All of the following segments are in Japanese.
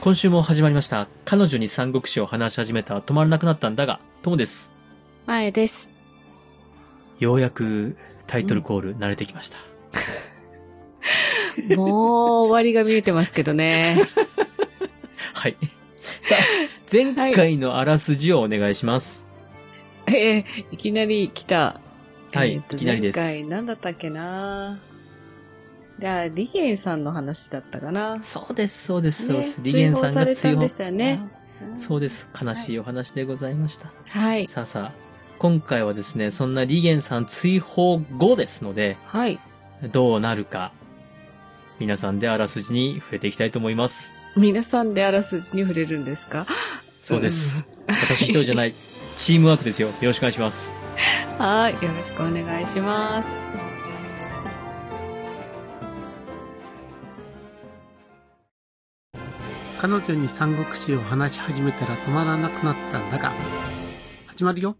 今週も始まりました。彼女に三国志を話し始めたら止まらなくなったんだが、ともです。前です。ようやくタイトルコール慣れてきました。もう終わりが見えてますけどね。はい。さあ、前回のあらすじをお願いします。えーいきなり来た。はいえーといきなりです前回何だったっけなじゃあ、リゲンさんの話だったかな。そうです、そうです、そうです。ねリゲンさんが追放したよね。そうです。悲しいお話でございました。はい。さあさあ、今回はですね、そんなリゲンさん追放後ですので、はい。どうなるか、皆さんであらすじに触れていきたいと思います。皆さんであらすじに触れるんですか？そうです。私一人じゃない、チームワークですよ。よろしくお願いします。はい。よろしくお願いします。彼女に三国志を話し始めたら止まらなくなったんだが、始まるよ。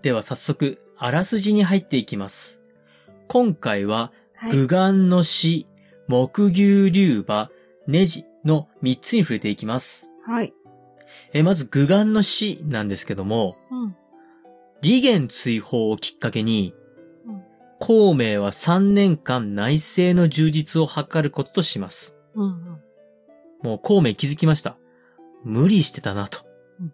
では早速、あらすじに入っていきます。今回は、はい。具眼の死、木牛竜馬、ネジの3つに触れていきます。はい。えまず、具眼の死なんですけども、うん。利元追放をきっかけにうん、孔明は3年間内政の充実を図ることとします。うんうん。もう孔明気づきました。無理してたなとうん。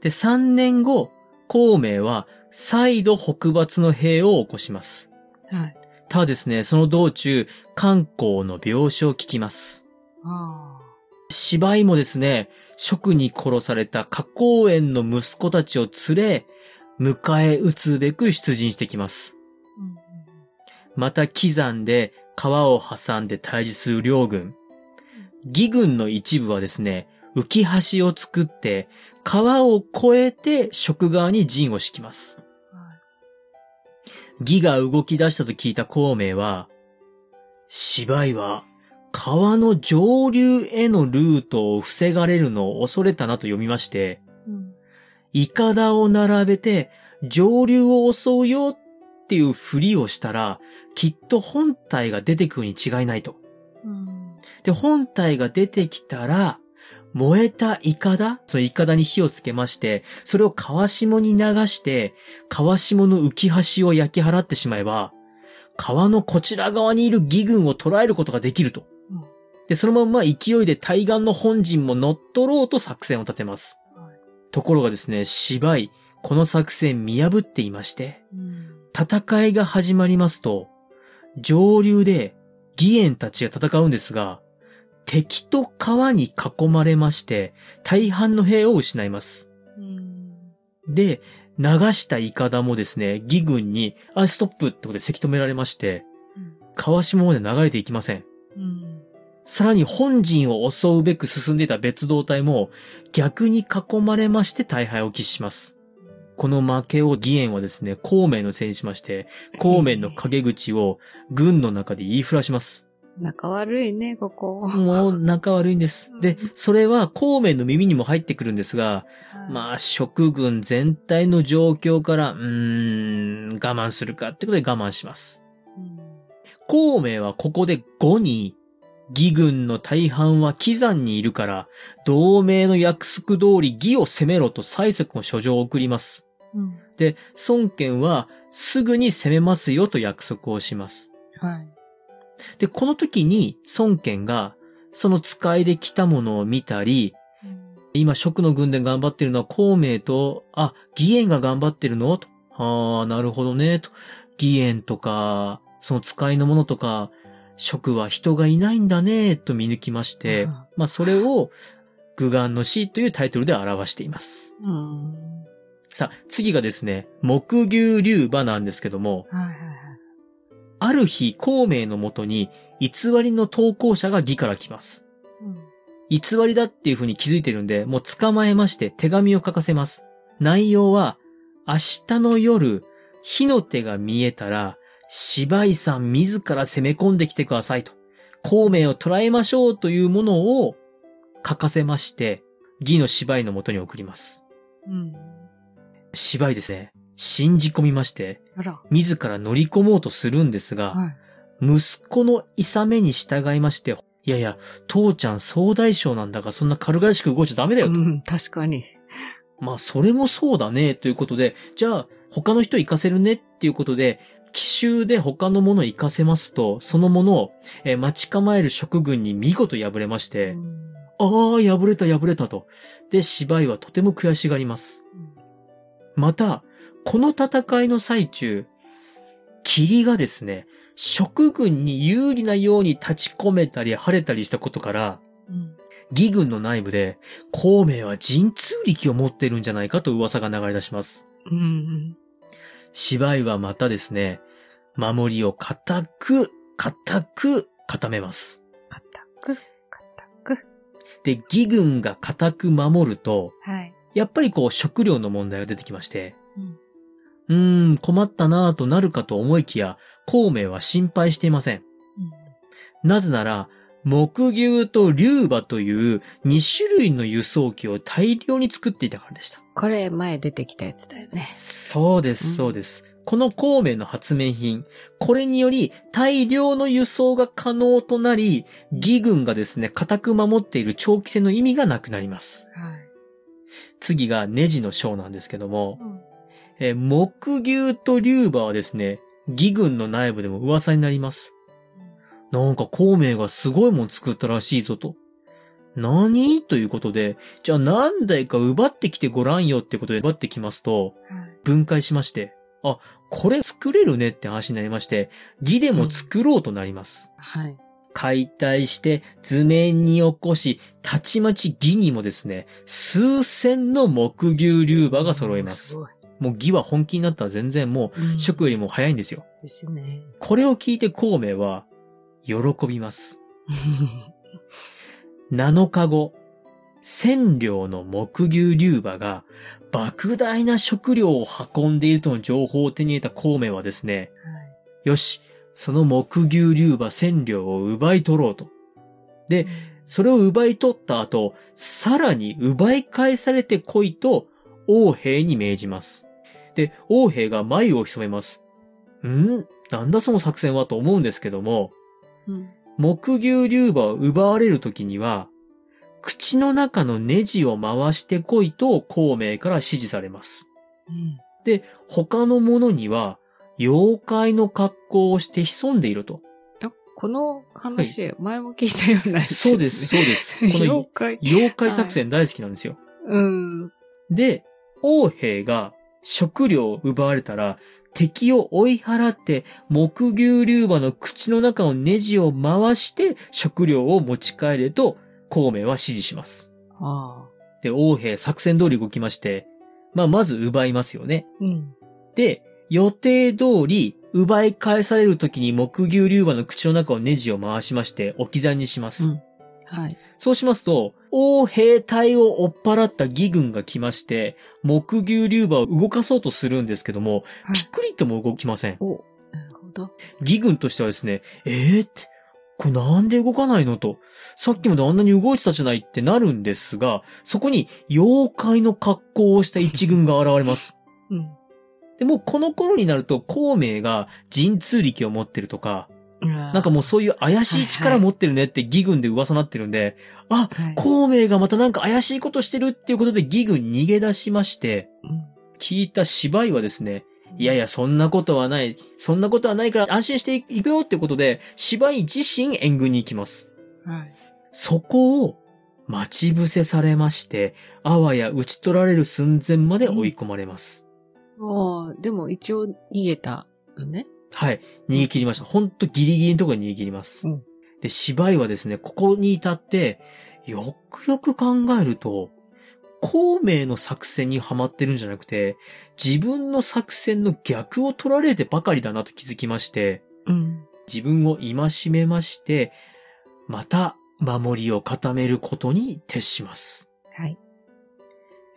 で、3年後、孔明は再度北伐の兵を起こします。はい。ただですね、その道中、漢光の病死を聞きます。あ芝居もですね、職に殺された花公園の息子たちを連れ、迎え撃つべく出陣してきます。また、刻んで川を挟んで対峙する両軍。義軍の一部はですね、浮き橋を作って、川を越えて職側に陣を敷きます。義が動き出したと聞いた孔明は、芝居は川の上流へのルートを防がれるのを恐れたなと読みまして、うんイカダを並べて上流を襲うよっていうふりをしたら、きっと本体が出てくるに違いないと。うんで、本体が出てきたら、燃えたイカダそのイカダに火をつけまして、それを川下に流して、川下の浮き橋を焼き払ってしまえば、川のこちら側にいる義軍を捉えることができると。うんで、そのまんま勢いで対岸の本陣も乗っ取ろうと作戦を立てます。はいところがですね、芝居、この作戦見破っていまして、うん戦いが始まりますと、上流で義援たちが戦うんですが、敵と川に囲まれまして、大半の兵を失います。うんで、流したイカダもですね、義軍に、あ、ストップってことでせき止められまして、川下まで流れていきません。うんさらに本陣を襲うべく進んでいた別動隊も逆に囲まれまして大敗を喫します。この負けを義援はですね、孔明のせいにしまして、孔明の陰口を軍の中で言いふらします。仲悪いね、ここ。もう仲悪いんです。で、それは孔明の耳にも入ってくるんですが、まあ、職軍全体の状況から、うーん、我慢するかってことで我慢します。うん孔明はここで5に、義軍の大半は貴山にいるから、同盟の約束通り義を攻めろと催促の書状を送ります。うんで、孫権はすぐに攻めますよと約束をします。はい。で、この時に孫権が、その使いで来たものを見たり、今、蜀の軍で頑張ってるのは孔明と、あ、義援が頑張ってるの？と。ああ、なるほどね、と。義援とか、その使いのものとか、蜀は人がいないんだね、と見抜きまして、うんまあ、それを、具眼の死というタイトルで表しています。うん。さあ、次がですね、木牛竜馬なんですけども、はいはいはい。ある日、孔明のもとに、偽りの投稿者が義から来ます。偽りだっていう風に気づいてるんで、もう捕まえまして手紙を書かせます。内容は、明日の夜、火の手が見えたら、芝居さん自ら攻め込んできてくださいと。孔明を捕らえましょうというものを書かせまして、義の芝居のもとに送ります。うん。芝居ですね。信じ込みまして。自ら乗り込もうとするんですが、はい。息子の諌めに従いまして、いやいや、父ちゃん総大将なんだからそんな軽々しく動いちゃダメだよと。うん、確かに。まあ、それもそうだね、ということで、じゃあ、他の人行かせるねっていうことで、奇襲で他のものを行かせますと、そのものを、えー待ち構える職軍に見事敗れまして、うんああ、敗れた敗れたと。で、芝居はとても悔しがります。また、この戦いの最中、霧がですね、職軍に有利なように立ち込めたり晴れたりしたことから、うん義軍の内部で、孔明は神通力を持っているんじゃないかと噂が流れ出します。うん。芝居はまたですね、守りを固く、固く固めます。固く、固く。で、義軍が固く守ると、はい。やっぱりこう食料の問題が出てきまして、うんうーん、困ったなぁとなるかと思いきや、孔明は心配していません。なぜなら、木牛と竜馬という2種類の輸送機を大量に作っていたからでした。これ前出てきたやつだよね。そうです、うんそうです。この孔明の発明品、これにより大量の輸送が可能となり、義軍がですね、固く守っている長期戦の意味がなくなります。はい。次がネジの章なんですけども、えー木牛と竜馬はですね、義軍の内部でも噂になります。なんか孔明がすごいもん作ったらしいぞと。何？ということで、じゃあ何台か奪ってきてごらんよってことで奪ってきますと、はい。分解しまして、あ、これ作れるねって話になりまして、義でも作ろうとなります。はい。解体して図面に起こし、たちまち義にもですね、数千の木牛竜馬が揃います。もう義は本気になったら全然もうんう、職よりも早いんですよ。ですね。これを聞いて孔明は、喜びます。7日後、千両の木牛竜馬が、莫大な食料を運んでいるとの情報を手に入れた孔明はですね、よし、その木牛竜馬千両を奪い取ろうと。で、それを奪い取った後、さらに奪い返されてこいと、王兵に命じます。で、王兵が眉を潜めます。ん？なんだその作戦はと思うんですけども、うん。木牛竜馬を奪われる時には、口の中のネジを回してこいと孔明から指示されます。うん。で、他の者には、妖怪の格好をして潜んでいると。あ、この話、前も聞いたようなそうです、そうです。この妖怪。妖怪作戦大好きなんですよ。うん。で、王兵が食料を奪われたら、敵を追い払って、木牛竜馬の口の中のネジを回して食料を持ち帰れと、孔明は指示します。ああ。で、王兵作戦通り動きまして、まあ、まず奪いますよね。うん。で、予定通り、奪い返される時に木牛竜馬の口の中をネジを回しまして、置き去りにします。うんはい。そうしますと、王兵隊を追っ払った義軍が来まして、木牛竜馬を動かそうとするんですけども、はいピクリとも動きません。お、なるほど。義軍としてはですね、えーって、これなんで動かないのと、さっきまであんなに動いてたじゃないってなるんですが、そこに妖怪の格好をした一軍が現れます。うん。でもうこの頃になると、孔明が神通力を持ってるとか、ななんかもうそういう怪しい力持ってるねって義軍で噂になってるんで、あ、はい、孔明がまたなんか怪しいことしてるっていうことで義軍逃げ出しまして、うん聞いた芝居はですね、いやいや、そんなことはない、そんなことはないから安心していくよってことで、芝居自身援軍に行きます。はい。そこを待ち伏せされまして、あわや打ち取られる寸前まで追い込まれます。ああ、でも一応逃げたのね。はい。逃げ切りました。ほんとギリギリのところに逃げ切ります。うんで、芝居はですね、ここに至って、よくよく考えると、孔明の作戦にはまってるんじゃなくて、自分の作戦の逆を取られてばかりだなと気づきまして、うん。自分を戒めまして、また守りを固めることに徹します。はい。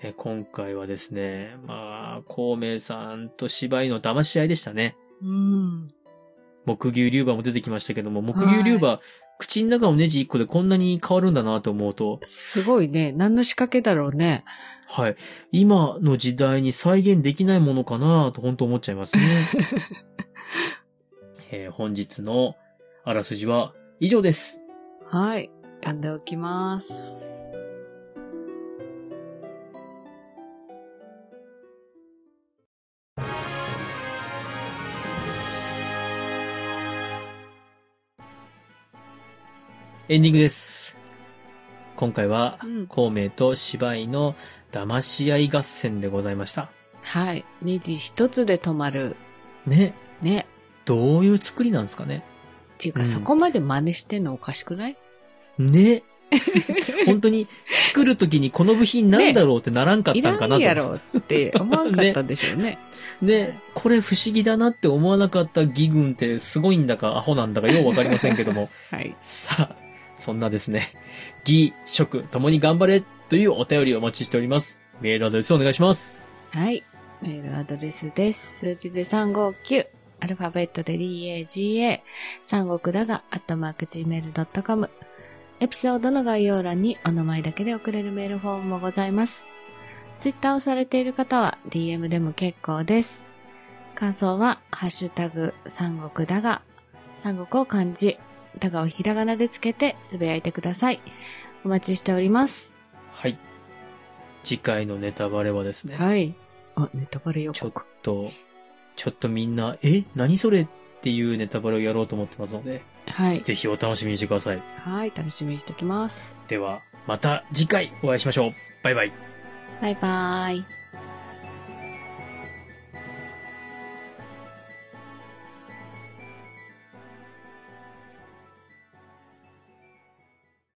え今回はですね、まあ、孔明さんと芝居の騙し合いでしたね。うん。木牛竜馬も出てきましたけども、木牛竜馬、口の中のネジ1個でこんなに変わるんだなと思うと、すごいね。何の仕掛けだろうね。はい。今の時代に再現できないものかなと本当思っちゃいますね。えー本日のあらすじは以上です。はい。読んでおきます。エンディングです。今回はうん、孔明と芝居の騙し合い合戦でございました。はい。ネジ一つで止まる。ね。ね。どういう作りなんですかね。っていうか、うんそこまで真似してんのおかしくない？ね。本当に作るときにこの部品なんだろうってならんかっいらたんかなと。んやろって思わんかったんでしょうね。で、これ不思議だなって思わなかった義軍ってすごいんだかアホなんだかようわかりませんけども。はい。さあ、そんなですね、義、職、ともに頑張れというお便りをお待ちしております。メールアドレスお願いします。はい。メールアドレスです。数字で359。アルファベットで DAGA。三国だが、アットマーク Gmail.com。エピソードの概要欄にお名前だけで送れるメールフォームもございます。ツイッターをされている方は DM でも結構です。感想は、ハッシュタグ、三国だが、三国を漢字、だがをひらがなでつけてつぶやいてください。お待ちしております。はい。次回のネタバレはですね、はい。あ、ネタバレ予ちょっ告。と、ちょっとみんな、え？何それっていうネタバレをやろうと思ってますので、はい。ぜひお楽しみにしてください。はい、楽しみにしておきます。では、また次回お会いしましょう。バイバイ。バイバーイ。